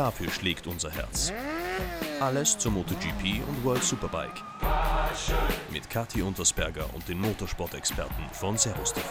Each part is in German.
Dafür schlägt unser Herz. Alles zur MotoGP und World Superbike. Mit Kathi Untersberger und den Motorsport-Experten von Servus TV.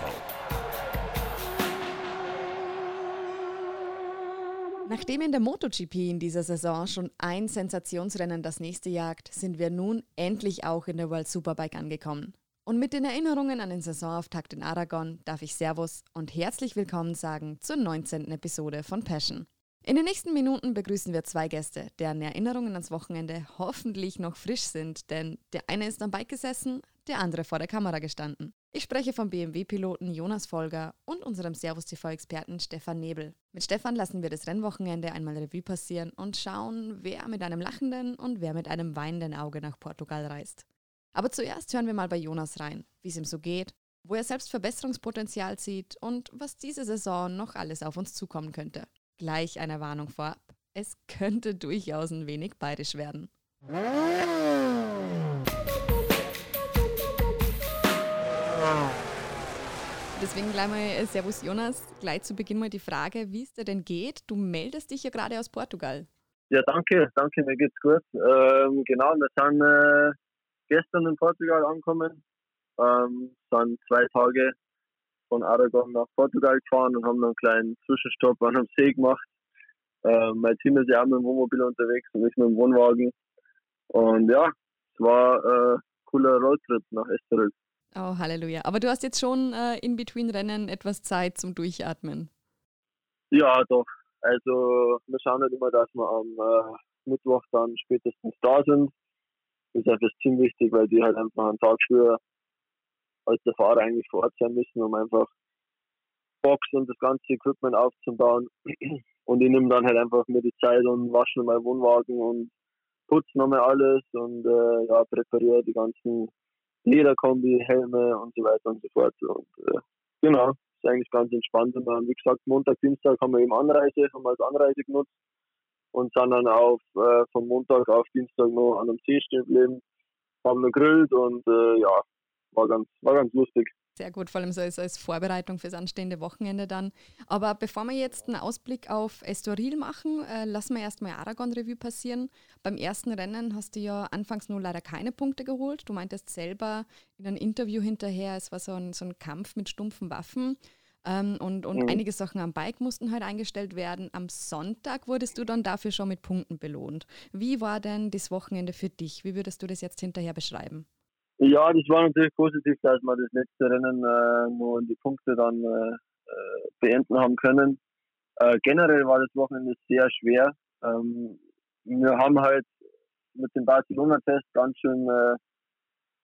Nachdem in der MotoGP in dieser Saison schon ein Sensationsrennen das nächste jagt, sind wir nun endlich auch in der World Superbike angekommen. Und mit den Erinnerungen an den Saisonauftakt in Aragon darf ich Servus und herzlich willkommen sagen zur 19. Episode von Passion. In den nächsten Minuten begrüßen wir zwei Gäste, deren Erinnerungen ans Wochenende hoffentlich noch frisch sind, denn der eine ist am Bike gesessen, der andere vor der Kamera gestanden. Ich spreche vom BMW-Piloten Jonas Folger und unserem Servus-TV-Experten Stefan Nebel. Mit Stefan lassen wir das Rennwochenende einmal Revue passieren und schauen, wer mit einem lachenden und wer mit einem weinenden Auge nach Portugal reist. Aber zuerst hören wir mal bei Jonas rein, wie es ihm so geht, wo er selbst Verbesserungspotenzial sieht und was diese Saison noch alles auf uns zukommen könnte. Gleich eine Warnung vorab, es könnte durchaus ein wenig bayerisch werden. Deswegen gleich mal äh, Servus Jonas, gleich zu Beginn mal die Frage, wie es dir denn geht. Du meldest dich ja gerade aus Portugal. Ja, danke, danke, mir geht's gut. Ähm, genau, wir sind äh, gestern in Portugal angekommen, ähm, sind zwei Tage von Aragon nach Portugal gefahren und haben dann einen kleinen Zwischenstopp an einem See gemacht. Ähm, mein Team ist ja auch mit dem Wohnmobil unterwegs und ich mit dem Wohnwagen. Und ja, es war ein äh, cooler Roadtrip nach Esterel. Oh, Halleluja. Aber du hast jetzt schon äh, in between Rennen etwas Zeit zum Durchatmen. Ja, doch. Also wir schauen halt immer, dass wir am äh, Mittwoch dann spätestens da sind. Das ist einfach ziemlich wichtig, weil die halt einfach einen Tag früher als der Fahrer eigentlich vor Ort sein müssen, um einfach Box und das ganze Equipment aufzubauen. Und ich nehme dann halt einfach mir die Zeit und wasche meinen Wohnwagen und putze nochmal alles und äh, ja, präpariere die ganzen Lederkombi, Helme und so weiter und so fort. Und äh, genau, ist eigentlich ganz entspannt. Und dann, wie gesagt, Montag, Dienstag haben wir eben Anreise, haben wir als Anreise genutzt und sind dann auf äh, vom Montag auf Dienstag noch an einem See stehen geblieben, haben gegrillt und äh, ja, war ganz, war ganz lustig. Sehr gut, vor allem so als, als Vorbereitung fürs anstehende Wochenende dann. Aber bevor wir jetzt einen Ausblick auf Estoril machen, äh, lassen wir erstmal Aragon-Revue passieren. Beim ersten Rennen hast du ja anfangs nur leider keine Punkte geholt. Du meintest selber in einem Interview hinterher, es war so ein, so ein Kampf mit stumpfen Waffen. Ähm, und und mhm. einige Sachen am Bike mussten halt eingestellt werden. Am Sonntag wurdest du dann dafür schon mit Punkten belohnt. Wie war denn das Wochenende für dich? Wie würdest du das jetzt hinterher beschreiben? Ja, das war natürlich positiv, dass wir das letzte Rennen äh, nur in die Punkte dann äh, äh, beenden haben können. Äh, generell war das Wochenende sehr schwer. Ähm, wir haben halt mit dem Barcelona-Test ganz schön äh,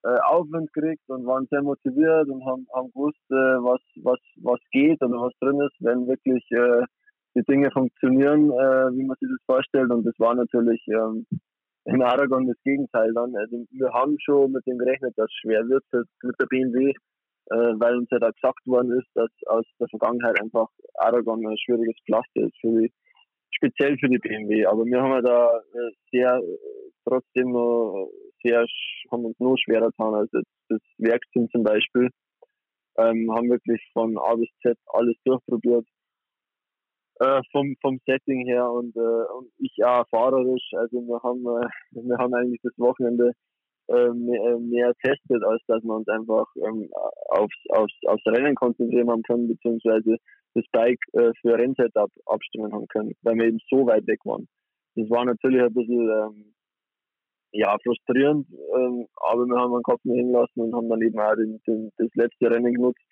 äh, Aufwind gekriegt und waren sehr motiviert und haben, haben gewusst, äh, was, was, was geht oder was drin ist, wenn wirklich die Dinge funktionieren, wie man sich das vorstellt. Und das war natürlich ähm, in Aragon das Gegenteil dann. Also wir haben schon mit dem gerechnet, dass es schwer wird mit der BMW, äh, weil uns ja da gesagt worden ist, dass aus der Vergangenheit einfach Aragon ein schwieriges Pflaster ist, für die, speziell für die BMW. Aber wir haben ja da äh, sehr, trotzdem noch sehr, haben uns nur schwerer getan als das Werksteam zum Beispiel. Ähm, haben wirklich von A bis Z alles durchprobiert äh, vom, vom Setting her und, äh, und ich auch fahrerisch. Also wir haben, äh, wir haben eigentlich das Wochenende äh, mehr, äh, mehr testet, als dass wir uns einfach ähm, aufs, aufs, aufs Rennen konzentrieren haben können, beziehungsweise das Bike äh, für Rennsetup abstimmen haben können, weil wir eben so weit weg waren. Das war natürlich ein bisschen ähm, ja, frustrierend, ähm, aber wir haben den Kopf nicht hinlassen und haben dann eben auch den, den, das letzte Rennen genutzt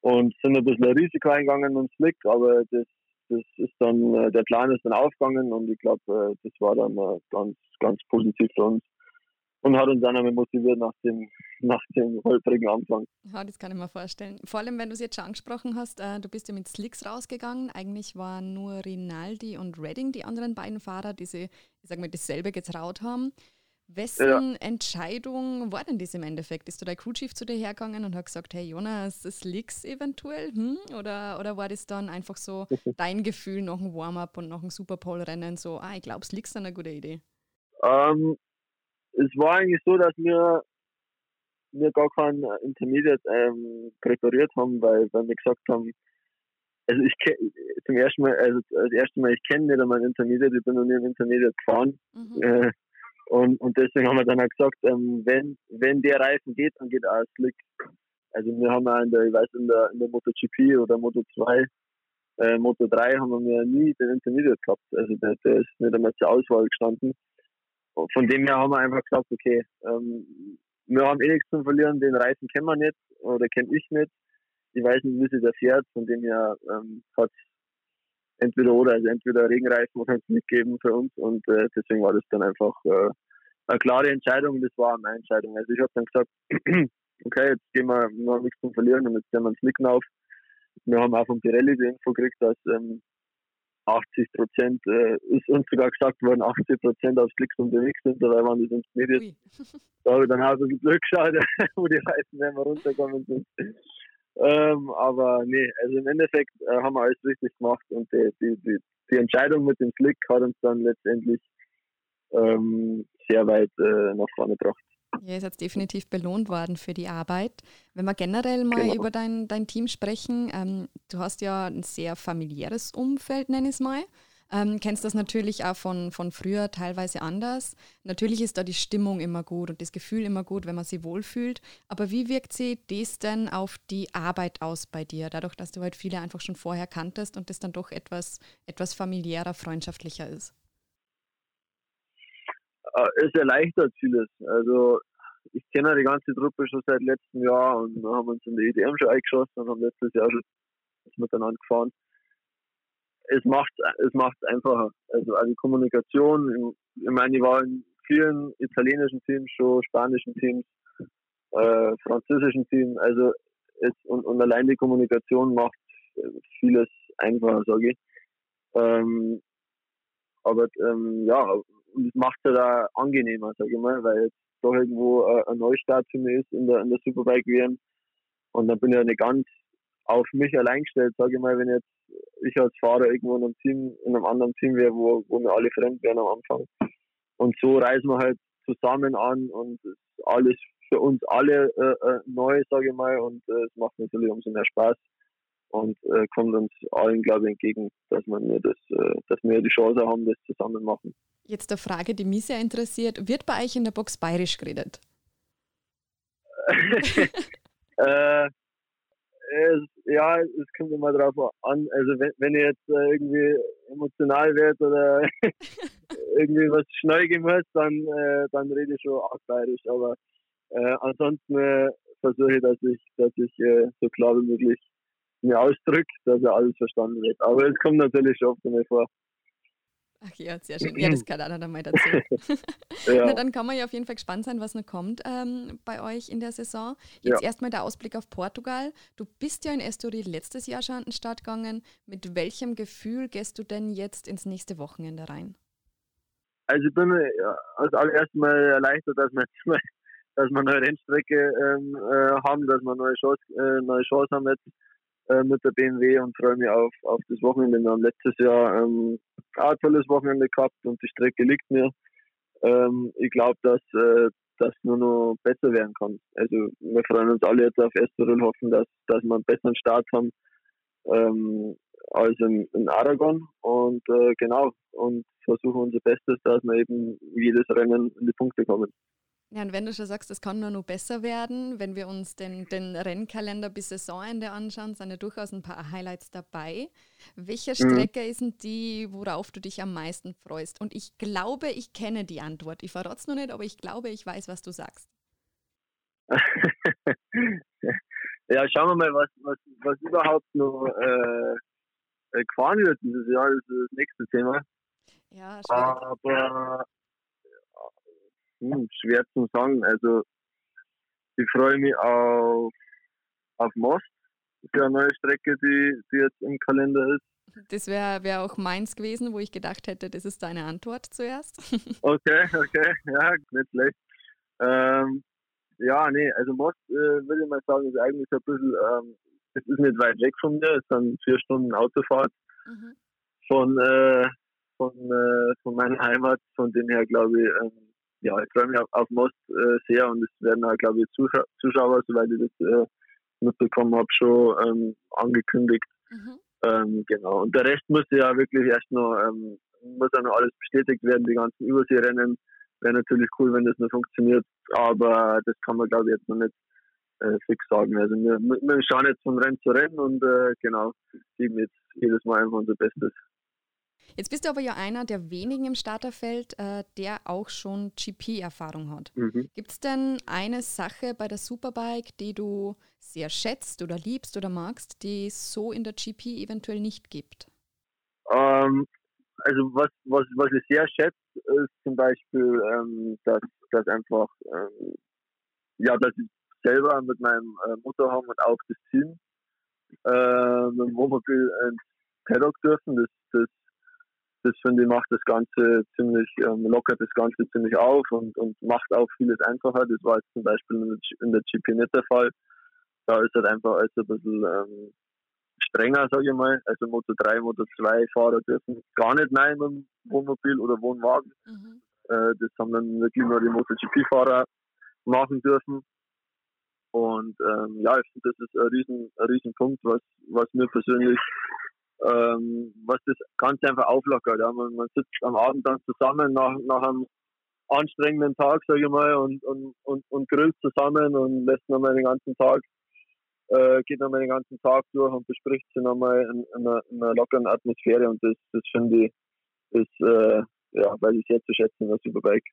und sind ein bisschen ein Risiko eingegangen und Slick, aber das das ist dann, äh, der Plan ist dann aufgegangen und ich glaube, äh, das war dann äh, ganz, ganz positiv für uns und hat uns dann einmal motiviert nach dem, nach dem holprigen Anfang. Ja, das kann ich mir vorstellen. Vor allem, wenn du es jetzt schon angesprochen hast, äh, du bist ja mit Slicks rausgegangen. Eigentlich waren nur Rinaldi und Redding die anderen beiden Fahrer, die sich, ich sag mal, dasselbe getraut haben. Wessen ja. Entscheidung war denn das im Endeffekt? Ist du der Crewchief zu dir hergegangen und hat gesagt, hey Jonas, das liegt's eventuell? Hm? Oder, oder war das dann einfach so dein Gefühl nach dem Warm-up und nach dem Superpole-Rennen so, ah, ich glaube, es liegt eine gute Idee? Ähm, es war eigentlich so, dass wir, wir gar kein Intermediate ähm, präpariert haben, weil, weil wir gesagt haben, also ich zum ersten Mal, also das erste Mal, ich kenne nicht einmal ein Intermediate, ich bin noch nie ein Intermediate gefahren. Mhm. Äh, und, und deswegen haben wir dann auch gesagt, ähm, wenn, wenn der Reifen geht, dann geht ein Slick. Also wir haben auch in der, ich weiß, in der, in der MotoGP oder Moto 2, äh, Moto 3 haben wir nie den Intermediate gehabt. Also der, der ist nicht einmal zur Auswahl gestanden. Und von dem her haben wir einfach gesagt, okay, ähm, wir haben eh nichts zu verlieren, den Reifen kennen wir nicht oder kenne ich nicht. Ich weiß nicht, wie sich der fährt, von dem her ähm, hat entweder oder, also entweder Regenreifen oder es nicht geben für uns und äh, deswegen war das dann einfach äh, eine klare Entscheidung, das war meine Entscheidung. Also ich habe dann gesagt, okay, jetzt gehen wir, wir haben nichts zu verlieren und jetzt gehen wir ins Nicken auf. Wir haben auch von Pirelli die Info gekriegt, dass ähm, 80 Prozent, äh, ist uns sogar gesagt worden, 80 Prozent auf Slicks unterwegs sind, dabei waren das Intermediate. Da habe ich dann auch ein bisschen Glück geschaut, wo die Reifen wir runtergekommen sind. Ähm, aber nee, also im Endeffekt äh, haben wir alles richtig gemacht und die, die, die, die, Entscheidung mit dem Slick hat uns dann letztendlich ähm, sehr weit äh, nach vorne gebracht. Ja, ist jetzt definitiv belohnt worden für die Arbeit. Wenn wir generell mal genau. über dein, dein Team sprechen, ähm, du hast ja ein sehr familiäres Umfeld, nenne ich es mal. Ähm, kennst das natürlich auch von, von früher teilweise anders. Natürlich ist da die Stimmung immer gut und das Gefühl immer gut, wenn man sich wohlfühlt. Aber wie wirkt sich das denn auf die Arbeit aus bei dir, dadurch, dass du halt viele einfach schon vorher kanntest und das dann doch etwas, etwas familiärer, freundschaftlicher ist? Äh, es erleichtert vieles. Also ich kenne die ganze Truppe schon seit letztem Jahr und wir haben uns in die EDM schon eingeschossen und haben letztes Jahr schon miteinander gefahren. Es macht es macht einfacher. Also, also Kommunikation, ich meine, ich war in vielen italienischen Teams schon, spanischen Teams, äh, französischen Teams, also es, und, und allein die Kommunikation macht vieles einfacher, sage ich. Ähm, aber ähm, ja, es macht es auch angenehmer, sage ich mal, weil jetzt doch irgendwo äh, ein Neustart für mich ist in der, in der Superbike WM. Und dann bin ich ja nicht ganz auf mich allein gestellt, sage ich mal, wenn jetzt ich als Fahrer irgendwo in einem Team, in einem anderen Team wäre, wo, wo wir alle fremd wären am Anfang. Und so reisen wir halt zusammen an und alles für uns alle äh, äh, neu, sage ich mal, und äh, es macht natürlich umso mehr Spaß und äh, kommt uns allen, glaube ich, entgegen, dass wir, das, äh, dass wir die Chance haben, das zusammen machen. Jetzt eine Frage, die mich sehr interessiert. Wird bei euch in der Box bayerisch geredet? es, ja, es kommt immer drauf an. Also wenn, wenn ich jetzt äh, irgendwie emotional werde oder irgendwie was schnell muss, dann, äh, dann rede ich schon auch bayerisch. Aber äh, ansonsten äh, versuche ich, dass ich, dass ich äh, so klar wie möglich mir ausdrücke, dass er alles verstanden wird. Aber es kommt natürlich oft einmal vor. Ach ja, sehr schön. Ja, das kann einer dann mal dazu. ja. Na, dann kann man ja auf jeden Fall gespannt sein, was noch kommt ähm, bei euch in der Saison. Jetzt ja. erstmal der Ausblick auf Portugal. Du bist ja in Estoril letztes Jahr schon an den Start gegangen. Mit welchem Gefühl gehst du denn jetzt ins nächste Wochenende rein? Also ich bin ja, als allererstes mal erleichtert, dass wir, dass wir eine neue Rennstrecke ähm, äh, haben, dass wir eine neue Chance, äh, neue Chance haben jetzt äh, mit der BMW und freue mich auf, auf das Wochenende. Wir haben letztes Jahr ähm, auch ein tolles Wochenende gehabt und die Strecke liegt mir. Ähm, ich glaube, dass äh, das nur noch besser werden kann. Also wir freuen uns alle jetzt auf Estoril, hoffen, dass, dass wir einen besseren Start haben ähm, als in, in, Aragon und äh, genau und versuchen unser Bestes, dass wir eben jedes Rennen in die Punkte kommen. Ja, und wenn du schon sagst, es kann nur noch besser werden, wenn wir uns den, den Rennkalender bis Saisonende anschauen, sind ja durchaus ein paar Highlights dabei. Welche mhm. Strecke mhm. ist denn die, worauf du dich am meisten freust? Und ich glaube, ich kenne die Antwort. Ich verrate es noch nicht, aber ich glaube, ich weiß, was du sagst. ja, schauen wir mal, was, was, was überhaupt noch äh, äh gefahren wird dieses Jahr. Das ist das nächste Thema. Ja, schwierig. Aber hm, schwer zu sagen. Also ich freue mich auf, auf Most. Ja eine neue Strecke, die, die jetzt im Kalender ist. Das wäre wär auch meins gewesen, wo ich gedacht hätte, das ist deine Antwort zuerst. okay, okay, ja, nicht schlecht. Ähm, ja, nee, also Most äh, würde ich mal sagen, ist eigentlich ein bisschen, ähm, es ist nicht weit weg von mir, es sind vier Stunden Autofahrt mhm. von, äh, von, äh, von meiner Heimat, von dem her glaube ich, ähm, ja, ich freue mich auf, auf Most äh, sehr und es werden auch, glaube ich, Zuschauer, Zuschauer soweit ich das äh, mitbekommen habe, schon ähm, angekündigt. Mhm. Ähm, genau. Und der Rest musste ja wirklich erst noch, ähm, muss ja noch alles bestätigt werden, die ganzen Überseerennen. Wäre natürlich cool, wenn das noch funktioniert, aber das kann man glaube ich jetzt noch nicht äh, fix sagen. Also wir, wir schauen jetzt von Rennen zu Rennen und äh, genau, geben jetzt jedes Mal einfach unser Bestes. Jetzt bist du aber ja einer der wenigen im Starterfeld, äh, der auch schon GP-Erfahrung hat. Mhm. Gibt es denn eine Sache bei der Superbike, die du sehr schätzt oder liebst oder magst, die es so in der GP eventuell nicht gibt? Ähm, also was, was, was ich sehr schätze, ist zum Beispiel, ähm, dass, dass einfach, ähm, ja, dass ich selber mit meinem äh, Motorhome und auch das Team äh, mit dem Wohnmobil ins Paddock dürfen. Das, das das finde ich macht das Ganze ziemlich, ähm, lockert das Ganze ziemlich auf und, und macht auch vieles einfacher. Das war jetzt zum Beispiel in der GP nicht der Fall. Da ist halt einfach alles ein bisschen ähm, strenger, sage ich mal. Also Moto 3, Moto 2 Fahrer dürfen gar nicht rein mit dem Wohnmobil oder Wohnwagen. Mhm. Äh, das haben dann wirklich nur die MotoGP-Fahrer machen dürfen. Und ähm, ja, ich finde, das ist ein riesen, ein riesen Punkt, was, was mir persönlich ähm, was das Ganze einfach auflockert. Ja. Man, man, sitzt am Abend dann zusammen nach, nach einem anstrengenden Tag, sage ich mal, und, und, und, und grillt zusammen und lässt nochmal den ganzen Tag, äh, geht nochmal den ganzen Tag durch und bespricht sie nochmal in, in, einer, in einer lockeren Atmosphäre und das, das finde ich, ist, äh, ja, weil ich sehr zu schätzen, was Superbike.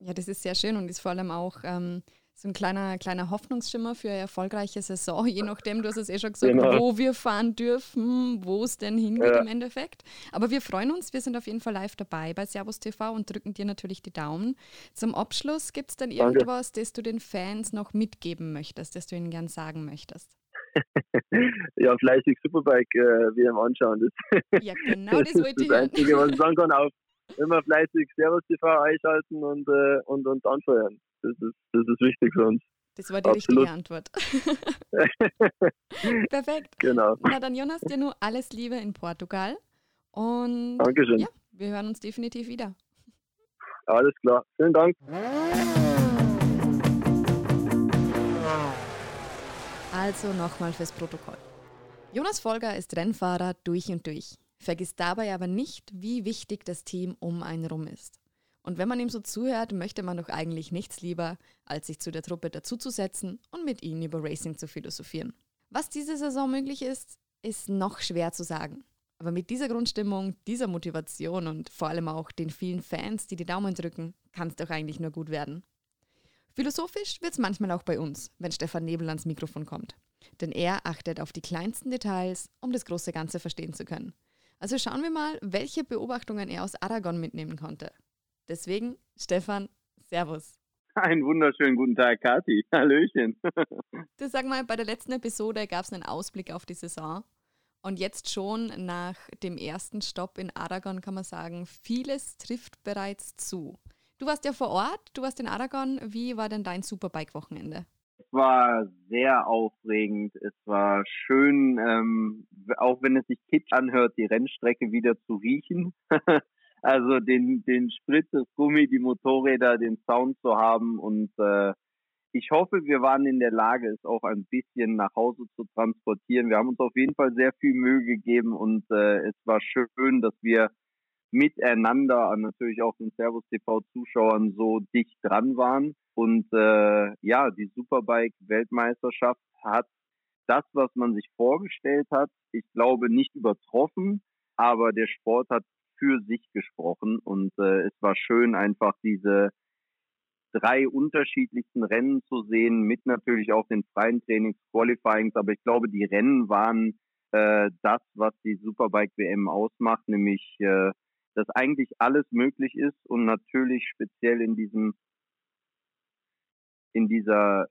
Ja, das ist sehr schön und ist vor allem auch ähm, so ein kleiner, kleiner Hoffnungsschimmer für eine erfolgreiche Saison, je nachdem, du hast es eh schon gesagt, genau. wo wir fahren dürfen, wo es denn hingeht ja. im Endeffekt. Aber wir freuen uns, wir sind auf jeden Fall live dabei bei Servus TV und drücken dir natürlich die Daumen. Zum Abschluss gibt es dann irgendwas, Danke. das du den Fans noch mitgeben möchtest, das du ihnen gern sagen möchtest? ja, fleißig Superbike äh, WM anschauen. Das, ja, genau, das, das wollte ich. Das Einzige, was ich sagen kann, auch immer fleißig Servus TV einschalten und, äh, und, und anfeuern. Das ist, das ist wichtig für uns. Das war die Absolut. richtige Antwort. Perfekt. Genau. Na dann, Jonas, dir nur alles Liebe in Portugal. Und Dankeschön. Ja, wir hören uns definitiv wieder. Alles klar. Vielen Dank. Also nochmal fürs Protokoll. Jonas Folger ist Rennfahrer durch und durch. Vergiss dabei aber nicht, wie wichtig das Team um einen rum ist. Und wenn man ihm so zuhört, möchte man doch eigentlich nichts lieber, als sich zu der Truppe dazuzusetzen und mit ihnen über Racing zu philosophieren. Was diese Saison möglich ist, ist noch schwer zu sagen. Aber mit dieser Grundstimmung, dieser Motivation und vor allem auch den vielen Fans, die die Daumen drücken, kann es doch eigentlich nur gut werden. Philosophisch wird es manchmal auch bei uns, wenn Stefan Nebel ans Mikrofon kommt. Denn er achtet auf die kleinsten Details, um das große Ganze verstehen zu können. Also schauen wir mal, welche Beobachtungen er aus Aragon mitnehmen konnte. Deswegen, Stefan, Servus. Einen wunderschönen guten Tag, Kathi. Hallöchen. du sag mal, bei der letzten Episode gab es einen Ausblick auf die Saison. Und jetzt schon nach dem ersten Stopp in Aragon kann man sagen, vieles trifft bereits zu. Du warst ja vor Ort, du warst in Aragon. Wie war denn dein Superbike-Wochenende? War sehr aufregend. Es war schön, ähm, auch wenn es sich kitsch anhört, die Rennstrecke wieder zu riechen. Also den, den Sprit, das Gummi, die Motorräder, den Sound zu haben und äh, ich hoffe, wir waren in der Lage, es auch ein bisschen nach Hause zu transportieren. Wir haben uns auf jeden Fall sehr viel Mühe gegeben und äh, es war schön, dass wir miteinander, natürlich auch den Servus TV Zuschauern so dicht dran waren. Und äh, ja, die Superbike-Weltmeisterschaft hat das, was man sich vorgestellt hat, ich glaube nicht übertroffen, aber der Sport hat für sich gesprochen und äh, es war schön, einfach diese drei unterschiedlichsten Rennen zu sehen, mit natürlich auch den freien Trainings, Qualifyings, aber ich glaube, die Rennen waren äh, das, was die Superbike WM ausmacht, nämlich äh, dass eigentlich alles möglich ist und natürlich speziell in diesem in dieser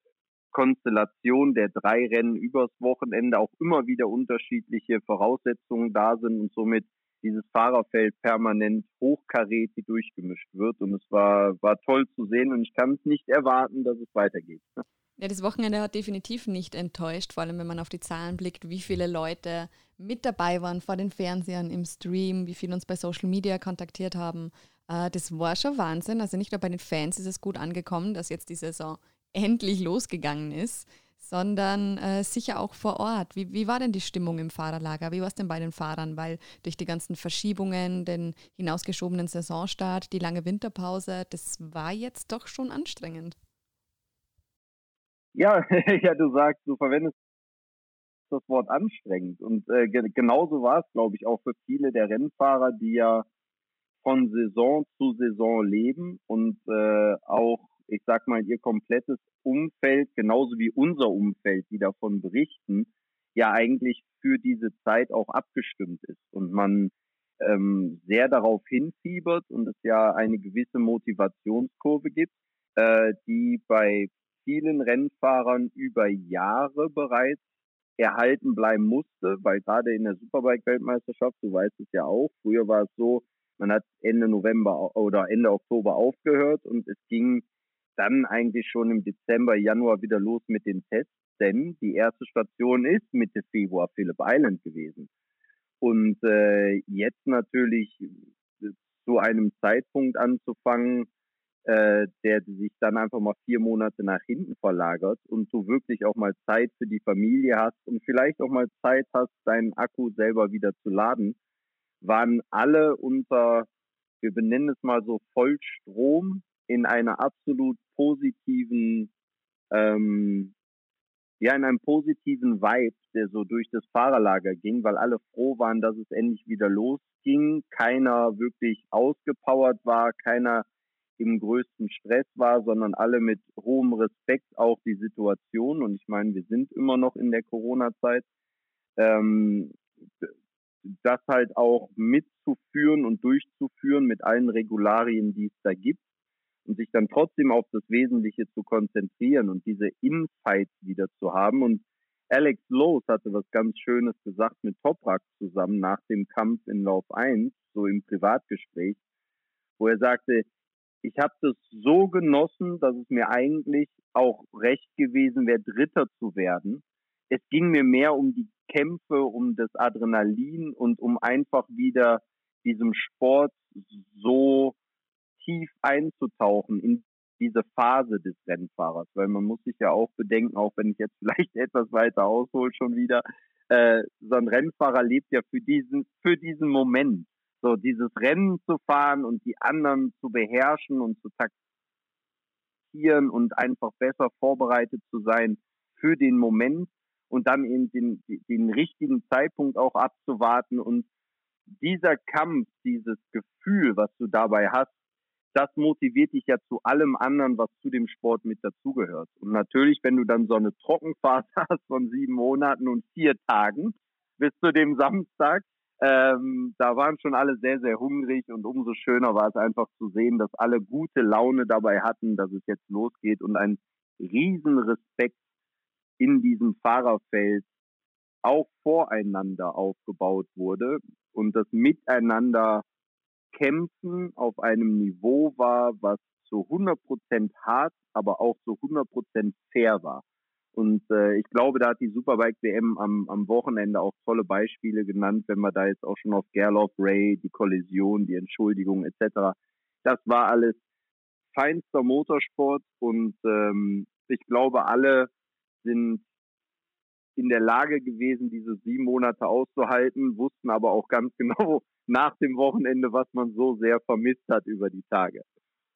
Konstellation der drei Rennen übers Wochenende auch immer wieder unterschiedliche Voraussetzungen da sind und somit dieses Fahrerfeld permanent hochkarätig durchgemischt wird. Und es war, war toll zu sehen und ich kann es nicht erwarten, dass es weitergeht. Ja, das Wochenende hat definitiv nicht enttäuscht, vor allem wenn man auf die Zahlen blickt, wie viele Leute mit dabei waren vor den Fernsehern im Stream, wie viele uns bei Social Media kontaktiert haben. Äh, das war schon Wahnsinn. Also nicht nur bei den Fans ist es gut angekommen, dass jetzt die Saison endlich losgegangen ist, sondern äh, sicher auch vor Ort. Wie, wie war denn die Stimmung im Fahrerlager? Wie war es denn bei den Fahrern? Weil durch die ganzen Verschiebungen, den hinausgeschobenen Saisonstart, die lange Winterpause, das war jetzt doch schon anstrengend. Ja, ja, du sagst, du verwendest das Wort anstrengend. Und äh, genauso war es, glaube ich, auch für viele der Rennfahrer, die ja von Saison zu Saison leben und äh, auch, ich sag mal, ihr komplettes Umfeld, genauso wie unser Umfeld, die davon berichten, ja eigentlich für diese Zeit auch abgestimmt ist und man ähm, sehr darauf hinfiebert und es ja eine gewisse Motivationskurve gibt, äh, die bei vielen Rennfahrern über Jahre bereits erhalten bleiben musste, weil gerade in der Superbike-Weltmeisterschaft, du weißt es ja auch, früher war es so, man hat Ende November oder Ende Oktober aufgehört und es ging dann eigentlich schon im Dezember, Januar wieder los mit den Tests, denn die erste Station ist Mitte Februar Phillip Island gewesen. Und äh, jetzt natürlich zu einem Zeitpunkt anzufangen, äh, der sich dann einfach mal vier Monate nach hinten verlagert und du wirklich auch mal Zeit für die Familie hast und vielleicht auch mal Zeit hast, deinen Akku selber wieder zu laden, waren alle unter, wir benennen es mal so, Vollstrom in einer absolut positiven, ähm, ja, in einem positiven Vibe, der so durch das Fahrerlager ging, weil alle froh waren, dass es endlich wieder losging, keiner wirklich ausgepowert war, keiner im größten Stress war, sondern alle mit hohem Respekt auch die Situation. Und ich meine, wir sind immer noch in der Corona-Zeit. Ähm, das halt auch mitzuführen und durchzuführen mit allen Regularien, die es da gibt und sich dann trotzdem auf das Wesentliche zu konzentrieren und diese Insights wieder zu haben. Und Alex Lowe hatte was ganz Schönes gesagt mit Toprak zusammen nach dem Kampf in Lauf 1, so im Privatgespräch, wo er sagte, ich habe das so genossen, dass es mir eigentlich auch recht gewesen wäre, Dritter zu werden. Es ging mir mehr um die Kämpfe, um das Adrenalin und um einfach wieder diesem Sport so tief einzutauchen in diese Phase des Rennfahrers, weil man muss sich ja auch bedenken, auch wenn ich jetzt vielleicht etwas weiter aushole schon wieder, äh, so ein Rennfahrer lebt ja für diesen, für diesen Moment. So dieses Rennen zu fahren und die anderen zu beherrschen und zu taktieren und einfach besser vorbereitet zu sein für den Moment und dann eben den, den richtigen Zeitpunkt auch abzuwarten und dieser Kampf, dieses Gefühl, was du dabei hast, das motiviert dich ja zu allem anderen, was zu dem Sport mit dazugehört. Und natürlich, wenn du dann so eine Trockenphase hast von sieben Monaten und vier Tagen bis zu dem Samstag, ähm, da waren schon alle sehr, sehr hungrig und umso schöner war es einfach zu sehen, dass alle gute Laune dabei hatten, dass es jetzt losgeht und ein Riesenrespekt in diesem Fahrerfeld auch voreinander aufgebaut wurde und das Miteinander kämpfen auf einem Niveau war, was zu 100% hart, aber auch zu 100% fair war. Und äh, ich glaube, da hat die Superbike WM am, am Wochenende auch tolle Beispiele genannt, wenn wir da jetzt auch schon auf Gerloff, Ray, die Kollision, die Entschuldigung etc. Das war alles feinster Motorsport und ähm, ich glaube, alle sind in der Lage gewesen, diese sieben Monate auszuhalten, wussten aber auch ganz genau nach dem Wochenende, was man so sehr vermisst hat über die Tage.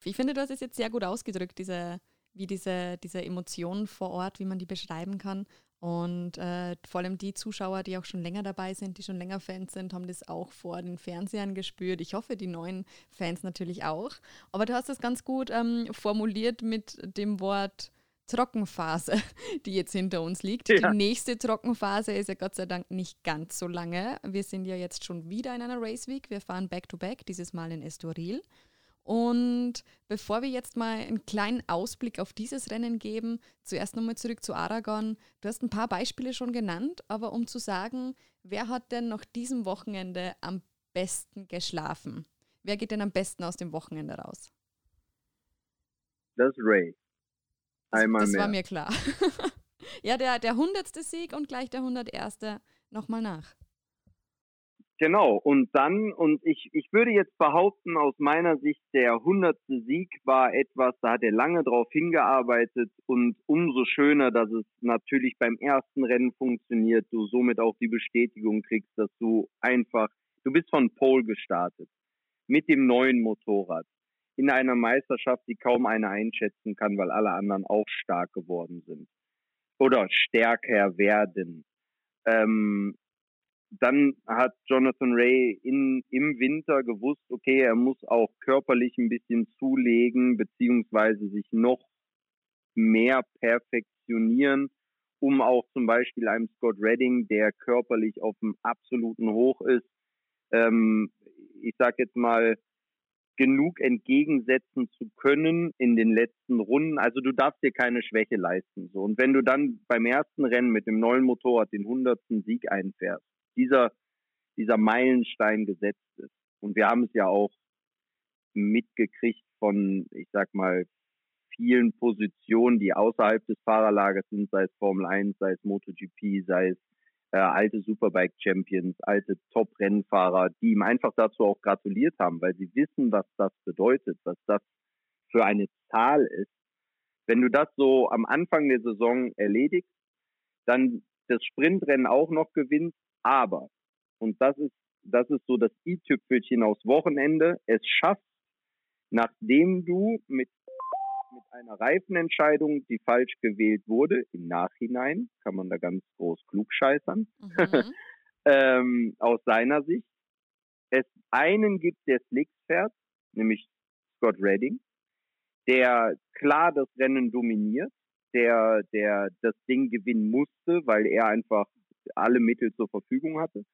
Ich finde, du hast es jetzt sehr gut ausgedrückt, diese wie diese, diese Emotionen vor Ort, wie man die beschreiben kann. Und äh, vor allem die Zuschauer, die auch schon länger dabei sind, die schon länger Fans sind, haben das auch vor den Fernsehern gespürt. Ich hoffe, die neuen Fans natürlich auch. Aber du hast das ganz gut ähm, formuliert mit dem Wort Trockenphase, die jetzt hinter uns liegt. Ja. Die nächste Trockenphase ist ja Gott sei Dank nicht ganz so lange. Wir sind ja jetzt schon wieder in einer Race Week. Wir fahren back-to-back, -back, dieses Mal in Estoril. Und bevor wir jetzt mal einen kleinen Ausblick auf dieses Rennen geben, zuerst nochmal zurück zu Aragon. Du hast ein paar Beispiele schon genannt, aber um zu sagen, wer hat denn nach diesem Wochenende am besten geschlafen? Wer geht denn am besten aus dem Wochenende raus? Das Ray. Einmal das, das mehr. war mir klar. ja, der, der 100. Sieg und gleich der 101. nochmal nach. Genau, und dann, und ich, ich würde jetzt behaupten, aus meiner Sicht, der hundertste Sieg war etwas, da hat er lange drauf hingearbeitet und umso schöner, dass es natürlich beim ersten Rennen funktioniert, du somit auch die Bestätigung kriegst, dass du einfach, du bist von Pole gestartet, mit dem neuen Motorrad, in einer Meisterschaft, die kaum einer einschätzen kann, weil alle anderen auch stark geworden sind. Oder stärker werden. Ähm, dann hat Jonathan Ray in, im Winter gewusst, okay, er muss auch körperlich ein bisschen zulegen, beziehungsweise sich noch mehr perfektionieren, um auch zum Beispiel einem Scott Redding, der körperlich auf dem absoluten Hoch ist, ähm, ich sag jetzt mal, genug entgegensetzen zu können in den letzten Runden. Also du darfst dir keine Schwäche leisten. So. Und wenn du dann beim ersten Rennen mit dem neuen Motorrad den hundertsten Sieg einfährst, dieser, dieser Meilenstein gesetzt ist. Und wir haben es ja auch mitgekriegt von, ich sag mal, vielen Positionen, die außerhalb des Fahrerlagers sind, sei es Formel 1, sei es MotoGP, sei es äh, alte Superbike-Champions, alte Top-Rennfahrer, die ihm einfach dazu auch gratuliert haben, weil sie wissen, was das bedeutet, was das für eine Zahl ist. Wenn du das so am Anfang der Saison erledigst, dann das Sprintrennen auch noch gewinnst, aber, und das ist, das ist so das i-Tüpfelchen aus Wochenende, es schafft, nachdem du mit, mit einer Reifenentscheidung, die falsch gewählt wurde, im Nachhinein, kann man da ganz groß klug scheißern, mhm. ähm, aus seiner Sicht, es einen gibt, der Slicks fährt, nämlich Scott Redding, der klar das Rennen dominiert, der, der das Ding gewinnen musste, weil er einfach alle Mittel zur Verfügung hatte.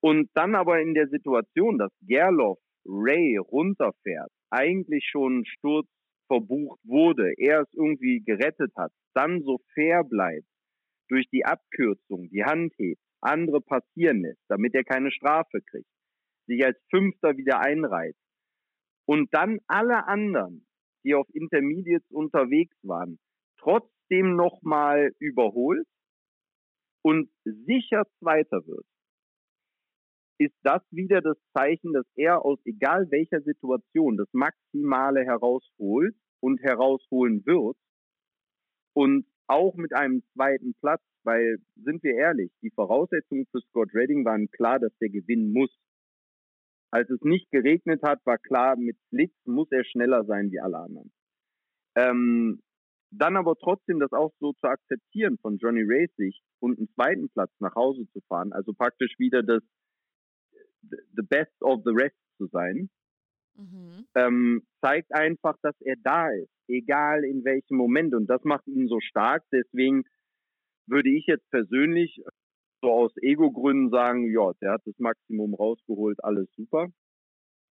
Und dann aber in der Situation, dass Gerloff Ray runterfährt, eigentlich schon Sturz verbucht wurde, er es irgendwie gerettet hat, dann so fair bleibt, durch die Abkürzung die Hand hebt, andere passieren lässt, damit er keine Strafe kriegt, sich als Fünfter wieder einreiht und dann alle anderen, die auf Intermediates unterwegs waren, trotzdem nochmal überholt und sicher Zweiter wird, ist das wieder das Zeichen, dass er aus egal welcher Situation das Maximale herausholt und herausholen wird. Und auch mit einem zweiten Platz, weil, sind wir ehrlich, die Voraussetzungen für Scott Redding waren klar, dass der gewinnen muss. Als es nicht geregnet hat, war klar, mit Blitz muss er schneller sein wie alle anderen. Ähm, dann aber trotzdem das auch so zu akzeptieren von Johnny Rays Sicht und einen zweiten Platz nach Hause zu fahren, also praktisch wieder das the best of the rest zu sein, mhm. ähm, zeigt einfach, dass er da ist, egal in welchem Moment. Und das macht ihn so stark. Deswegen würde ich jetzt persönlich so aus Ego-Gründen sagen, ja, der hat das Maximum rausgeholt, alles super.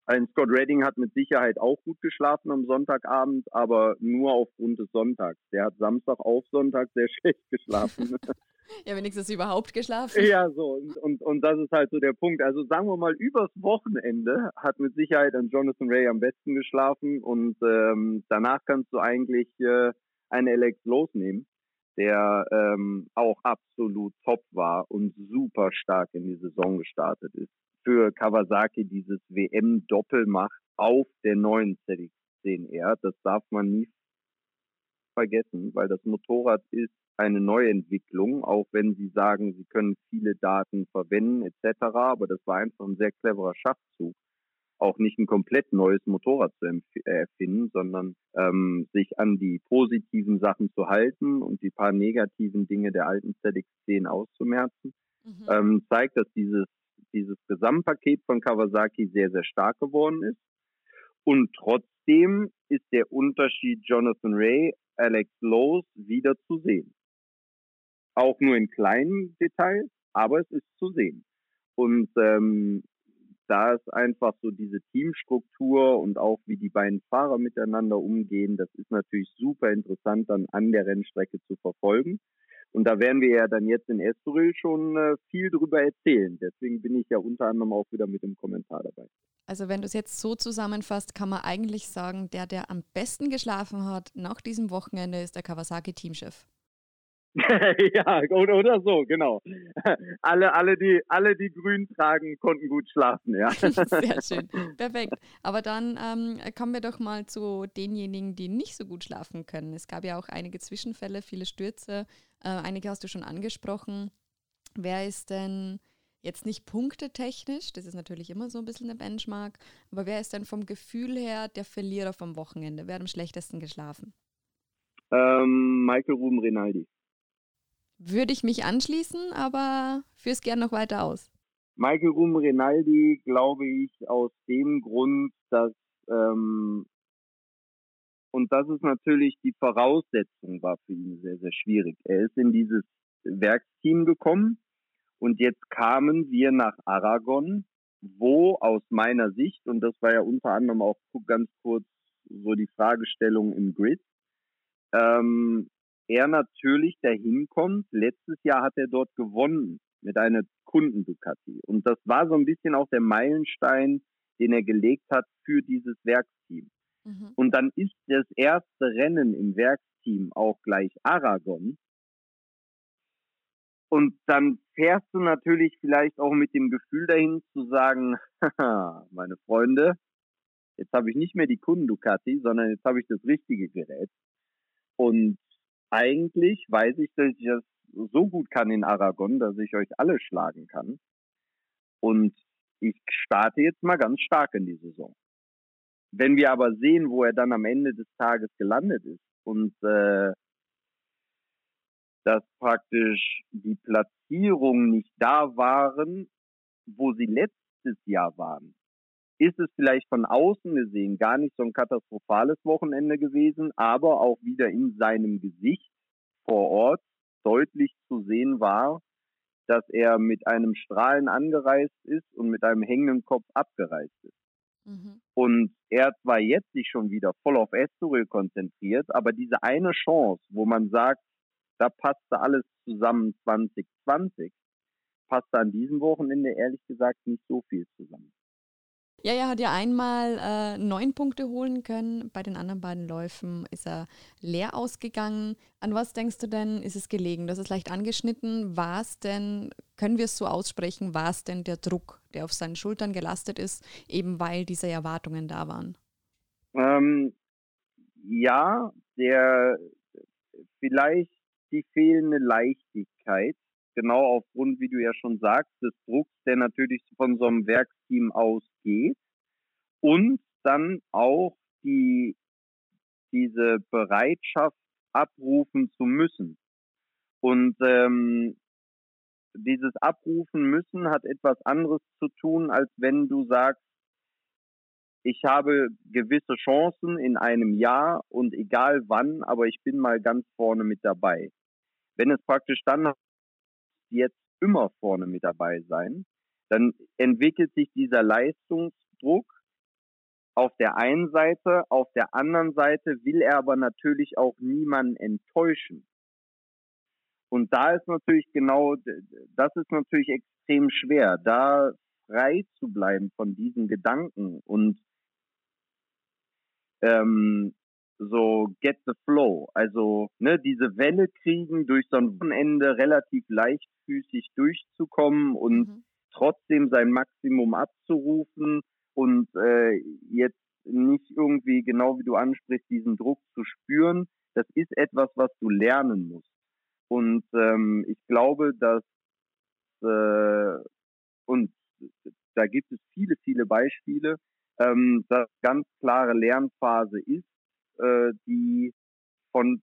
Ein Scott Redding hat mit Sicherheit auch gut geschlafen am Sonntagabend, aber nur aufgrund des Sonntags. Der hat Samstag auf Sonntag sehr schlecht geschlafen. ja, wenigstens überhaupt geschlafen. Ja, so. Und, und, und das ist halt so der Punkt. Also sagen wir mal, übers Wochenende hat mit Sicherheit ein Jonathan Ray am besten geschlafen und ähm, danach kannst du eigentlich äh, einen Alex losnehmen, der ähm, auch absolut top war und super stark in die Saison gestartet ist für Kawasaki dieses WM-Doppel macht auf der neuen ZX10R. Das darf man nie vergessen, weil das Motorrad ist eine Neuentwicklung, auch wenn sie sagen, sie können viele Daten verwenden etc. Aber das war einfach ein sehr cleverer Schachzug, auch nicht ein komplett neues Motorrad zu erfinden, sondern ähm, sich an die positiven Sachen zu halten und die paar negativen Dinge der alten ZX10 auszumerzen. Mhm. Ähm, zeigt, dass dieses dieses Gesamtpaket von Kawasaki sehr, sehr stark geworden ist. Und trotzdem ist der Unterschied Jonathan Ray, Alex Lowe's wieder zu sehen. Auch nur in kleinen Details, aber es ist zu sehen. Und ähm, da ist einfach so diese Teamstruktur und auch wie die beiden Fahrer miteinander umgehen, das ist natürlich super interessant dann an der Rennstrecke zu verfolgen. Und da werden wir ja dann jetzt in Estoril schon äh, viel drüber erzählen. Deswegen bin ich ja unter anderem auch wieder mit dem Kommentar dabei. Also wenn du es jetzt so zusammenfasst, kann man eigentlich sagen, der, der am besten geschlafen hat nach diesem Wochenende, ist der Kawasaki-Teamchef. ja, oder so, genau. Alle, alle, die, alle, die grün tragen, konnten gut schlafen, ja. Sehr schön. Perfekt. Aber dann ähm, kommen wir doch mal zu denjenigen, die nicht so gut schlafen können. Es gab ja auch einige Zwischenfälle, viele Stürze. Äh, einige hast du schon angesprochen. Wer ist denn jetzt nicht punktetechnisch, das ist natürlich immer so ein bisschen eine Benchmark, aber wer ist denn vom Gefühl her der Verlierer vom Wochenende? Wer hat am schlechtesten geschlafen? Ähm, Michael Ruben Rinaldi. Würde ich mich anschließen, aber führe es gerne noch weiter aus. Michael Ruben Rinaldi, glaube ich, aus dem Grund, dass, ähm, und das ist natürlich die Voraussetzung, war für ihn sehr, sehr schwierig. Er ist in dieses Werksteam gekommen und jetzt kamen wir nach Aragon, wo aus meiner Sicht, und das war ja unter anderem auch ganz kurz so die Fragestellung im Grid, ähm, er natürlich dahin kommt. Letztes Jahr hat er dort gewonnen mit einer Kunden-Ducati. Und das war so ein bisschen auch der Meilenstein, den er gelegt hat für dieses Werksteam. Mhm. Und dann ist das erste Rennen im Werksteam auch gleich Aragon. Und dann fährst du natürlich vielleicht auch mit dem Gefühl dahin zu sagen, meine Freunde, jetzt habe ich nicht mehr die Kunden Ducati, sondern jetzt habe ich das richtige Gerät. Und eigentlich weiß ich, dass ich das so gut kann in Aragon, dass ich euch alle schlagen kann. Und ich starte jetzt mal ganz stark in die Saison. Wenn wir aber sehen, wo er dann am Ende des Tages gelandet ist und äh, dass praktisch die Platzierungen nicht da waren, wo sie letztes Jahr waren, ist es vielleicht von außen gesehen gar nicht so ein katastrophales Wochenende gewesen, aber auch wieder in seinem Gesicht vor Ort deutlich zu sehen war, dass er mit einem Strahlen angereist ist und mit einem hängenden Kopf abgereist ist. Mhm. Und er zwar jetzt sich schon wieder voll auf Estoril konzentriert, aber diese eine Chance, wo man sagt, da passte alles zusammen 2020, passte an diesem Wochenende ehrlich gesagt nicht so viel zusammen. Ja, er hat ja einmal äh, neun Punkte holen können. Bei den anderen beiden Läufen ist er leer ausgegangen. An was denkst du denn, ist es gelegen? Das ist leicht angeschnitten. War es denn, können wir es so aussprechen, war es denn der Druck, der auf seinen Schultern gelastet ist, eben weil diese Erwartungen da waren? Ähm, ja, der vielleicht die fehlende Leichtigkeit, genau aufgrund, wie du ja schon sagst, des Drucks, der natürlich von so einem Werksteam ausgeht und dann auch die, diese Bereitschaft abrufen zu müssen. Und ähm, dieses Abrufen müssen hat etwas anderes zu tun, als wenn du sagst, ich habe gewisse Chancen in einem Jahr und egal wann, aber ich bin mal ganz vorne mit dabei. Wenn es praktisch dann jetzt immer vorne mit dabei sein, dann entwickelt sich dieser Leistungsdruck auf der einen Seite, auf der anderen Seite will er aber natürlich auch niemanden enttäuschen. Und da ist natürlich genau, das ist natürlich extrem schwer, da frei zu bleiben von diesen Gedanken und ähm, so get the flow. Also ne, diese Welle kriegen, durch so ein Wochenende relativ leichtfüßig durchzukommen und mhm. trotzdem sein Maximum abzurufen und äh, jetzt nicht irgendwie, genau wie du ansprichst, diesen Druck zu spüren. Das ist etwas, was du lernen musst. Und ähm, ich glaube, dass äh, und da gibt es viele, viele Beispiele, ähm, dass ganz klare Lernphase ist, äh, die von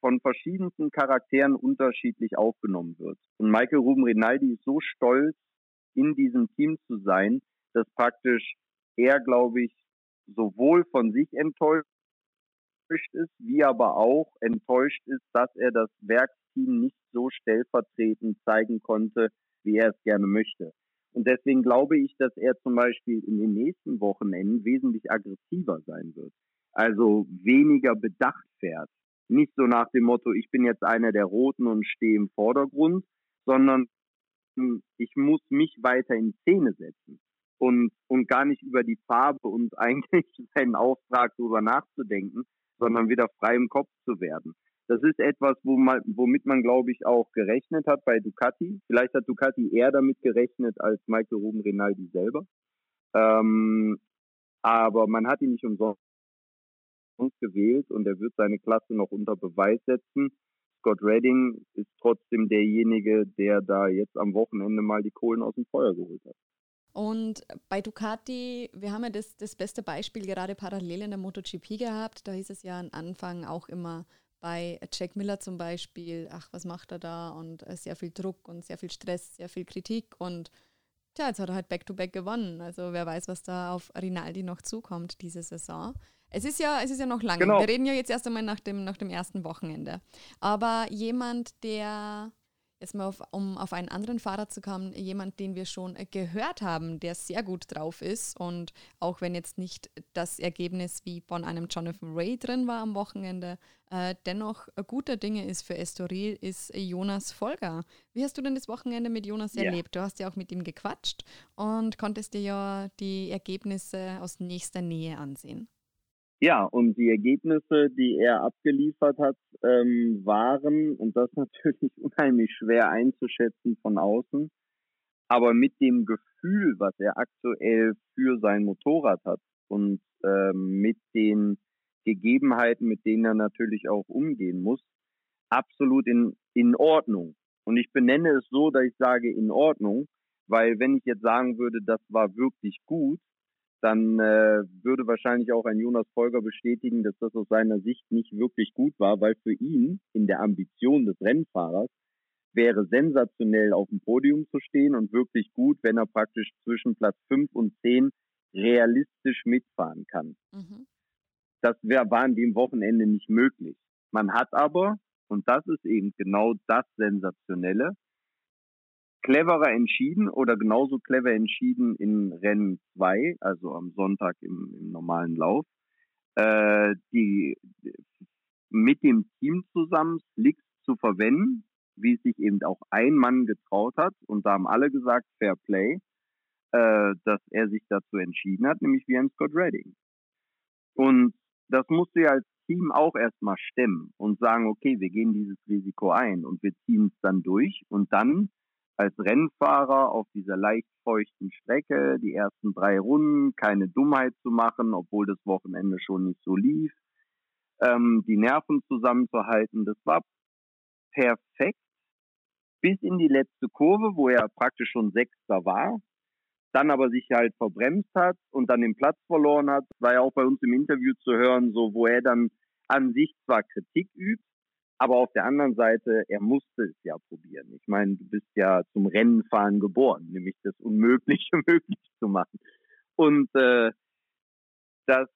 von verschiedensten Charakteren unterschiedlich aufgenommen wird. Und Michael Ruben Rinaldi ist so stolz, in diesem Team zu sein, dass praktisch er, glaube ich, sowohl von sich enttäuscht ist, wie aber auch enttäuscht ist, dass er das Werksteam nicht so stellvertretend zeigen konnte, wie er es gerne möchte. Und deswegen glaube ich, dass er zum Beispiel in den nächsten Wochenenden wesentlich aggressiver sein wird also weniger bedacht fährt. Nicht so nach dem Motto, ich bin jetzt einer der Roten und stehe im Vordergrund, sondern ich muss mich weiter in Szene setzen und, und gar nicht über die Farbe und eigentlich seinen Auftrag darüber nachzudenken, sondern wieder frei im Kopf zu werden. Das ist etwas, wo man, womit man, glaube ich, auch gerechnet hat bei Ducati. Vielleicht hat Ducati eher damit gerechnet als Michael Ruben Rinaldi selber. Ähm, aber man hat ihn nicht umsonst gewählt und er wird seine Klasse noch unter Beweis setzen. Scott Redding ist trotzdem derjenige, der da jetzt am Wochenende mal die Kohlen aus dem Feuer geholt hat. Und bei Ducati, wir haben ja das, das beste Beispiel gerade parallel in der MotoGP gehabt. Da hieß es ja am Anfang auch immer bei Jack Miller zum Beispiel, ach, was macht er da? Und äh, sehr viel Druck und sehr viel Stress, sehr viel Kritik. Und tja, jetzt hat er halt Back-to-Back -back gewonnen. Also wer weiß, was da auf Rinaldi noch zukommt diese Saison. Es ist ja, es ist ja noch lange. Genau. Wir reden ja jetzt erst einmal nach dem, nach dem ersten Wochenende. Aber jemand, der jetzt mal auf, um auf einen anderen Fahrer zu kommen, jemand, den wir schon gehört haben, der sehr gut drauf ist und auch wenn jetzt nicht das Ergebnis wie von einem Jonathan Ray drin war am Wochenende, äh, dennoch guter Dinge ist für Estoril, ist Jonas Folger. Wie hast du denn das Wochenende mit Jonas ja. erlebt? Du hast ja auch mit ihm gequatscht und konntest dir ja die Ergebnisse aus nächster Nähe ansehen. Ja, und die Ergebnisse, die er abgeliefert hat, ähm, waren, und das natürlich unheimlich schwer einzuschätzen von außen, aber mit dem Gefühl, was er aktuell für sein Motorrad hat und ähm, mit den Gegebenheiten, mit denen er natürlich auch umgehen muss, absolut in, in Ordnung. Und ich benenne es so, dass ich sage in Ordnung, weil wenn ich jetzt sagen würde, das war wirklich gut, dann äh, würde wahrscheinlich auch ein Jonas Folger bestätigen, dass das aus seiner Sicht nicht wirklich gut war, weil für ihn in der Ambition des Rennfahrers wäre sensationell auf dem Podium zu stehen und wirklich gut, wenn er praktisch zwischen Platz 5 und 10 realistisch mitfahren kann. Mhm. Das wär, war an dem Wochenende nicht möglich. Man hat aber, und das ist eben genau das Sensationelle, cleverer entschieden oder genauso clever entschieden in Rennen 2, also am Sonntag im, im normalen Lauf, äh, die mit dem Team zusammen Slicks zu verwenden, wie es sich eben auch ein Mann getraut hat. Und da haben alle gesagt, Fair Play, äh, dass er sich dazu entschieden hat, nämlich wie ein Scott Redding. Und das musst du ja als Team auch erstmal stemmen und sagen, okay, wir gehen dieses Risiko ein und wir ziehen es dann durch und dann als Rennfahrer auf dieser leicht feuchten Strecke die ersten drei Runden, keine Dummheit zu machen, obwohl das Wochenende schon nicht so lief, ähm, die Nerven zusammenzuhalten, das war perfekt bis in die letzte Kurve, wo er praktisch schon Sechster war, dann aber sich halt verbremst hat und dann den Platz verloren hat. War ja auch bei uns im Interview zu hören, so wo er dann an sich zwar Kritik übt, aber auf der anderen Seite, er musste es ja probieren. Ich meine, du bist ja zum Rennenfahren geboren, nämlich das Unmögliche möglich zu machen. Und äh, dass,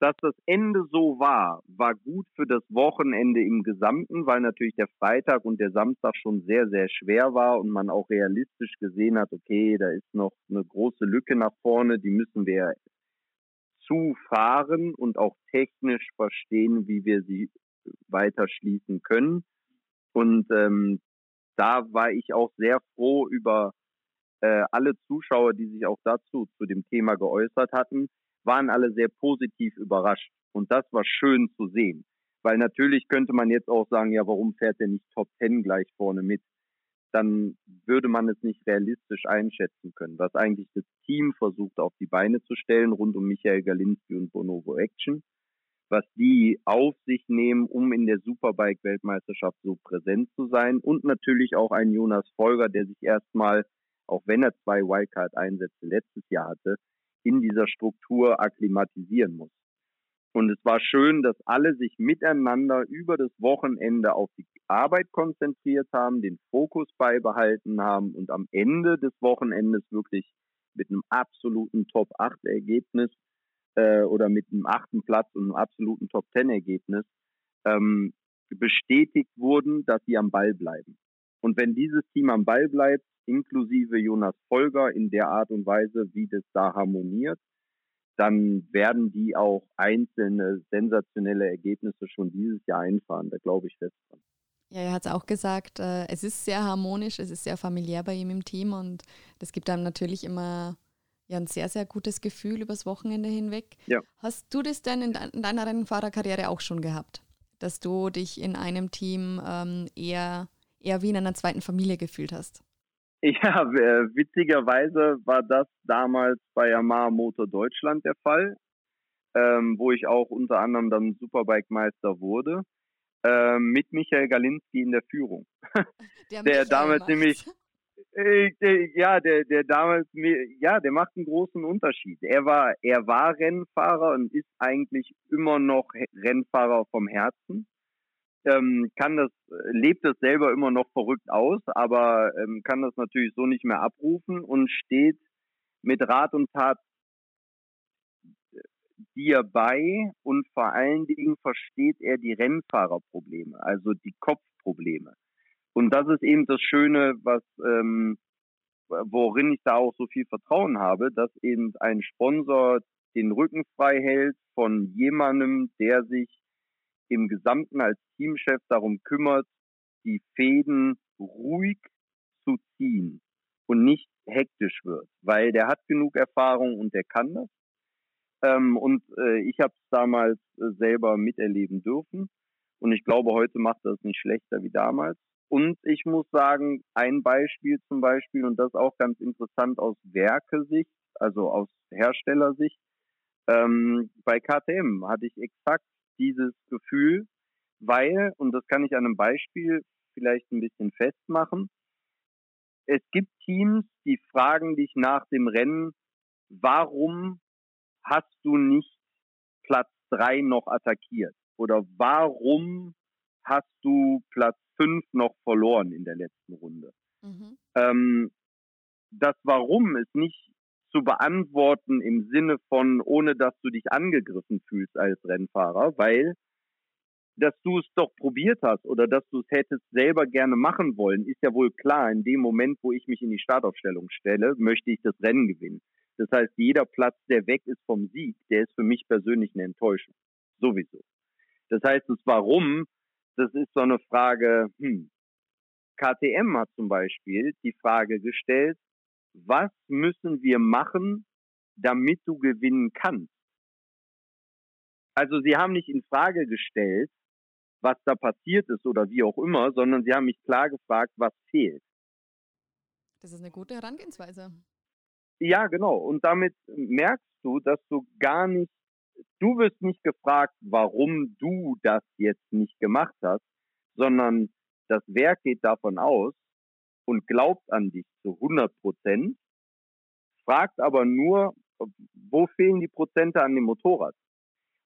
dass das Ende so war, war gut für das Wochenende im Gesamten, weil natürlich der Freitag und der Samstag schon sehr, sehr schwer war und man auch realistisch gesehen hat, okay, da ist noch eine große Lücke nach vorne, die müssen wir zufahren und auch technisch verstehen, wie wir sie weiter schließen können. Und ähm, da war ich auch sehr froh über äh, alle Zuschauer, die sich auch dazu zu dem Thema geäußert hatten, waren alle sehr positiv überrascht. Und das war schön zu sehen. Weil natürlich könnte man jetzt auch sagen, ja, warum fährt er nicht Top Ten gleich vorne mit? Dann würde man es nicht realistisch einschätzen können. Was eigentlich das Team versucht auf die Beine zu stellen, rund um Michael Galinski und Bonovo Action was die auf sich nehmen, um in der Superbike-Weltmeisterschaft so präsent zu sein. Und natürlich auch ein Jonas Folger, der sich erstmal, auch wenn er zwei Wildcard-Einsätze letztes Jahr hatte, in dieser Struktur akklimatisieren muss. Und es war schön, dass alle sich miteinander über das Wochenende auf die Arbeit konzentriert haben, den Fokus beibehalten haben und am Ende des Wochenendes wirklich mit einem absoluten Top-8-Ergebnis äh, oder mit einem achten Platz und einem absoluten Top-Ten-Ergebnis ähm, bestätigt wurden, dass sie am Ball bleiben. Und wenn dieses Team am Ball bleibt, inklusive Jonas Folger in der Art und Weise, wie das da harmoniert, dann werden die auch einzelne sensationelle Ergebnisse schon dieses Jahr einfahren. Da glaube ich fest dran. Ja, er hat es auch gesagt, äh, es ist sehr harmonisch, es ist sehr familiär bei ihm im Team und das gibt einem natürlich immer ja ein sehr, sehr gutes Gefühl übers Wochenende hinweg. Ja. Hast du das denn in, de in deiner Rennfahrerkarriere auch schon gehabt? dass du dich in einem Team ähm, eher, eher wie in einer zweiten Familie gefühlt hast. Ja, witzigerweise war das damals bei Yamaha Motor Deutschland der Fall, ähm, wo ich auch unter anderem dann Superbike-Meister wurde, äh, mit Michael Galinski in der Führung. Der, der damals nämlich, äh, ja, der, der damals, ja, der macht einen großen Unterschied. Er war, er war Rennfahrer und ist eigentlich immer noch Rennfahrer vom Herzen ähm, kann das, lebt das selber immer noch verrückt aus, aber ähm, kann das natürlich so nicht mehr abrufen und steht mit Rat und Tat dir bei und vor allen Dingen versteht er die Rennfahrerprobleme, also die Kopfprobleme. Und das ist eben das Schöne, was ähm, worin ich da auch so viel Vertrauen habe, dass eben ein Sponsor den Rücken frei hält von jemandem, der sich im Gesamten als Teamchef darum kümmert, die Fäden ruhig zu ziehen und nicht hektisch wird, weil der hat genug Erfahrung und der kann das. Ähm, und äh, ich habe es damals äh, selber miterleben dürfen und ich glaube, heute macht das nicht schlechter wie damals. Und ich muss sagen, ein Beispiel zum Beispiel, und das auch ganz interessant aus Werkesicht, also aus Herstellersicht, ähm, bei KTM hatte ich exakt dieses Gefühl, weil, und das kann ich an einem Beispiel vielleicht ein bisschen festmachen, es gibt Teams, die fragen dich nach dem Rennen, warum hast du nicht Platz drei noch attackiert? Oder warum hast du Platz fünf noch verloren in der letzten Runde? Mhm. Ähm, das Warum ist nicht zu beantworten im Sinne von, ohne dass du dich angegriffen fühlst als Rennfahrer, weil dass du es doch probiert hast oder dass du es hättest selber gerne machen wollen, ist ja wohl klar. In dem Moment, wo ich mich in die Startaufstellung stelle, möchte ich das Rennen gewinnen. Das heißt, jeder Platz, der weg ist vom Sieg, der ist für mich persönlich eine Enttäuschung. Sowieso. Das heißt, das Warum, das ist so eine Frage, hm. KTM hat zum Beispiel die Frage gestellt, was müssen wir machen, damit du gewinnen kannst? Also sie haben nicht in Frage gestellt, was da passiert ist oder wie auch immer, sondern sie haben mich klar gefragt, was fehlt. Das ist eine gute Herangehensweise. Ja, genau. Und damit merkst du, dass du gar nicht, du wirst nicht gefragt, warum du das jetzt nicht gemacht hast, sondern das Werk geht davon aus, und glaubt an dich zu 100 Prozent, fragt aber nur, wo fehlen die Prozente an dem Motorrad?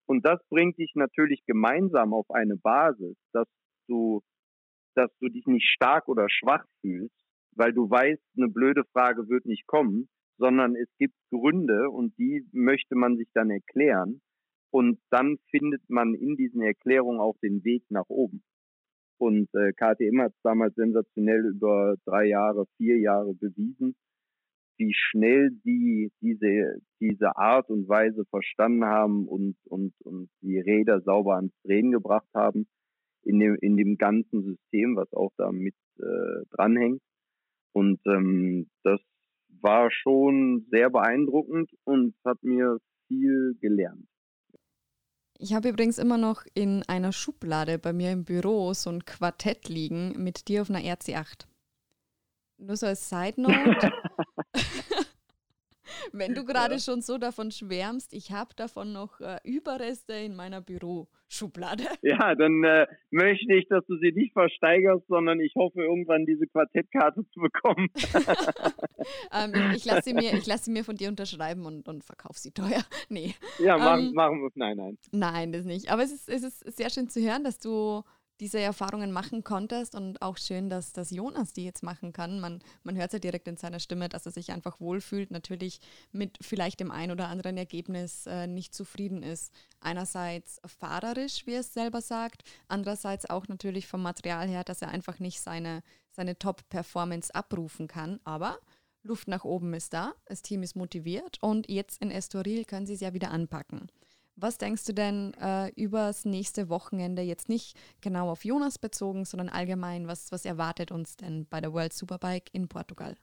Und das bringt dich natürlich gemeinsam auf eine Basis, dass du, dass du dich nicht stark oder schwach fühlst, weil du weißt, eine blöde Frage wird nicht kommen, sondern es gibt Gründe und die möchte man sich dann erklären. Und dann findet man in diesen Erklärungen auch den Weg nach oben. Und äh, KTM hat damals sensationell über drei Jahre, vier Jahre bewiesen, wie schnell sie diese, diese Art und Weise verstanden haben und, und, und die Räder sauber ans Drehen gebracht haben in dem, in dem ganzen System, was auch da mit äh, dranhängt. Und ähm, das war schon sehr beeindruckend und hat mir viel gelernt. Ich habe übrigens immer noch in einer Schublade bei mir im Büro so ein Quartett liegen mit dir auf einer RC8. Nur so als Side Note. Wenn du gerade ja. schon so davon schwärmst, ich habe davon noch äh, Überreste in meiner Büroschublade. Ja, dann äh, möchte ich, dass du sie nicht versteigerst, sondern ich hoffe, irgendwann diese Quartettkarte zu bekommen. ähm, ich lasse sie, mir, lass sie mir von dir unterschreiben und, und verkaufe sie teuer. Nee. Ja, machen, ähm, machen wir. Nein, nein. Nein, das nicht. Aber es ist, es ist sehr schön zu hören, dass du diese Erfahrungen machen konntest und auch schön, dass, dass Jonas die jetzt machen kann. Man, man hört ja direkt in seiner Stimme, dass er sich einfach wohlfühlt, natürlich mit vielleicht dem ein oder anderen Ergebnis äh, nicht zufrieden ist. Einerseits fahrerisch, wie er es selber sagt, andererseits auch natürlich vom Material her, dass er einfach nicht seine, seine Top-Performance abrufen kann. Aber Luft nach oben ist da, das Team ist motiviert und jetzt in Estoril können sie es ja wieder anpacken. Was denkst du denn äh, über das nächste Wochenende, jetzt nicht genau auf Jonas bezogen, sondern allgemein, was, was erwartet uns denn bei der World Superbike in Portugal?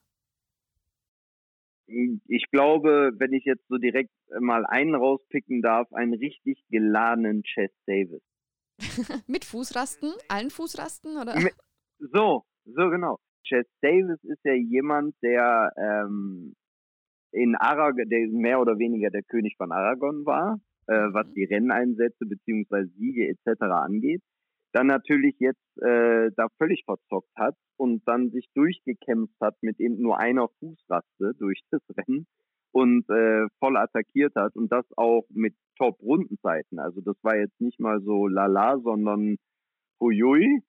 Ich glaube, wenn ich jetzt so direkt mal einen rauspicken darf, einen richtig geladenen Chess Davis. Mit Fußrasten? Allen Fußrasten? Oder? So, so genau. Chess Davis ist ja jemand, der ähm, in Aragon, der mehr oder weniger der König von Aragon war, was mhm. die Renneinsätze beziehungsweise Siege etc. angeht. Dann natürlich jetzt äh, da völlig verzockt hat und dann sich durchgekämpft hat mit eben nur einer Fußraste durch das Rennen und äh, voll attackiert hat und das auch mit Top-Rundenzeiten. Also das war jetzt nicht mal so lala, sondern huiui.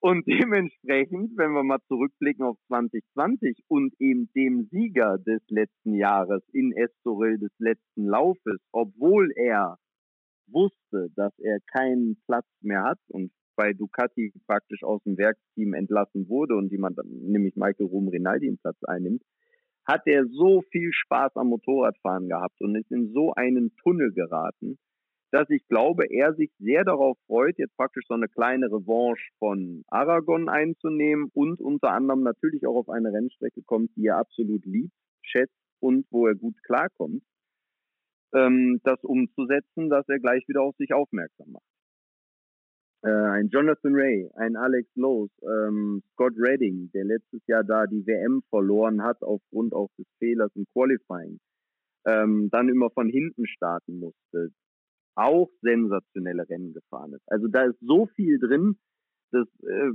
Und dementsprechend, wenn wir mal zurückblicken auf 2020 und eben dem Sieger des letzten Jahres in Estoril des letzten Laufes, obwohl er wusste, dass er keinen Platz mehr hat und bei Ducati praktisch aus dem Werksteam entlassen wurde und jemand, nämlich Michael Rum Rinaldi, den Platz einnimmt, hat er so viel Spaß am Motorradfahren gehabt und ist in so einen Tunnel geraten, dass ich glaube, er sich sehr darauf freut, jetzt praktisch so eine kleine Revanche von Aragon einzunehmen und unter anderem natürlich auch auf eine Rennstrecke kommt, die er absolut liebt, schätzt und wo er gut klarkommt, ähm, das umzusetzen, dass er gleich wieder auf sich aufmerksam macht. Äh, ein Jonathan Ray, ein Alex Lowe's, ähm, Scott Redding, der letztes Jahr da die WM verloren hat aufgrund auch des Fehlers im Qualifying, ähm, dann immer von hinten starten musste, auch sensationelle Rennen gefahren ist. Also da ist so viel drin, dass äh,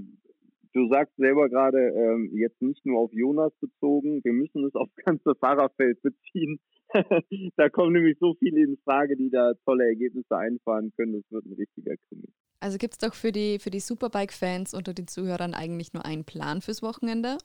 du sagst selber gerade, ähm, jetzt nicht nur auf Jonas bezogen, wir müssen es aufs ganze Fahrerfeld beziehen. da kommen nämlich so viele in Frage, die da tolle Ergebnisse einfahren können. Das wird ein richtiger Krimi. Also gibt es doch für die, für die Superbike-Fans unter den Zuhörern eigentlich nur einen Plan fürs Wochenende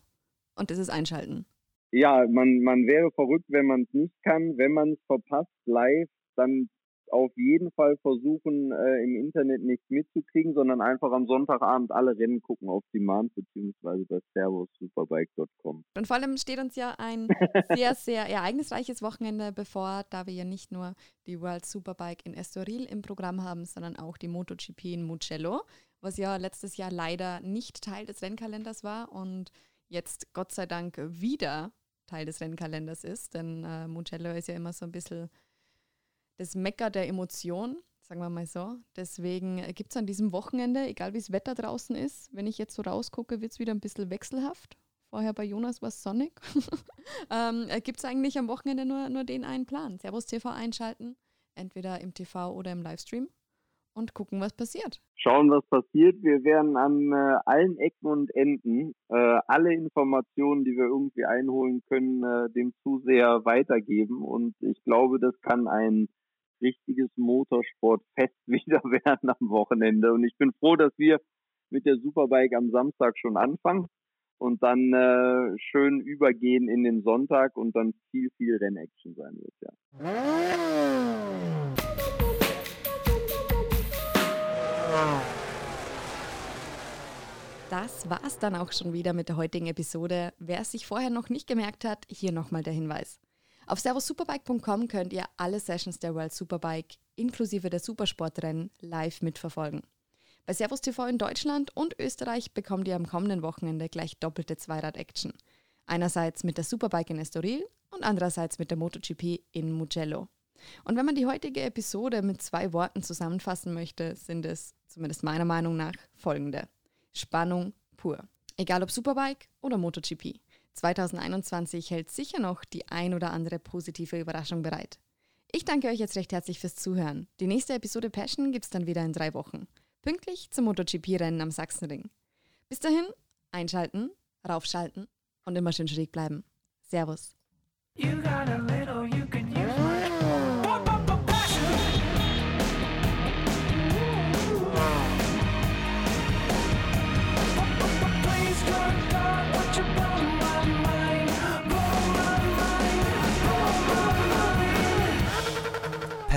und das ist Einschalten. Ja, man, man wäre verrückt, wenn man es nicht kann. Wenn man es verpasst live, dann auf jeden Fall versuchen, äh, im Internet nichts mitzukriegen, sondern einfach am Sonntagabend alle Rennen gucken auf Demand beziehungsweise bei servosuperbike.com. Und vor allem steht uns ja ein sehr, sehr ereignisreiches Wochenende bevor, da wir ja nicht nur die World Superbike in Estoril im Programm haben, sondern auch die MotoGP in Mugello, was ja letztes Jahr leider nicht Teil des Rennkalenders war und jetzt Gott sei Dank wieder Teil des Rennkalenders ist, denn äh, Mugello ist ja immer so ein bisschen das Mecker der Emotion, sagen wir mal so. Deswegen äh, gibt es an diesem Wochenende, egal wie das Wetter draußen ist, wenn ich jetzt so rausgucke, wird es wieder ein bisschen wechselhaft. Vorher bei Jonas war es sonnig. ähm, äh, gibt es eigentlich am Wochenende nur, nur den einen Plan. Servus TV einschalten, entweder im TV oder im Livestream und gucken, was passiert. Schauen, was passiert. Wir werden an äh, allen Ecken und Enden äh, alle Informationen, die wir irgendwie einholen können, äh, dem Zuseher weitergeben. Und ich glaube, das kann ein richtiges Motorsportfest wieder werden am Wochenende. Und ich bin froh, dass wir mit der Superbike am Samstag schon anfangen und dann äh, schön übergehen in den Sonntag und dann viel, viel Rennaction sein wird. Ja. Das war's dann auch schon wieder mit der heutigen Episode. Wer es sich vorher noch nicht gemerkt hat, hier nochmal der Hinweis. Auf servosuperbike.com könnt ihr alle Sessions der World Superbike inklusive der Supersportrennen live mitverfolgen. Bei Servus TV in Deutschland und Österreich bekommt ihr am kommenden Wochenende gleich doppelte Zweirad-Action. Einerseits mit der Superbike in Estoril und andererseits mit der MotoGP in Mugello. Und wenn man die heutige Episode mit zwei Worten zusammenfassen möchte, sind es, zumindest meiner Meinung nach, folgende. Spannung pur. Egal ob Superbike oder MotoGP. 2021 hält sicher noch die ein oder andere positive Überraschung bereit. Ich danke euch jetzt recht herzlich fürs Zuhören. Die nächste Episode Passion gibt es dann wieder in drei Wochen. Pünktlich zum MotoGP-Rennen am Sachsenring. Bis dahin, einschalten, raufschalten und immer schön schräg bleiben. Servus.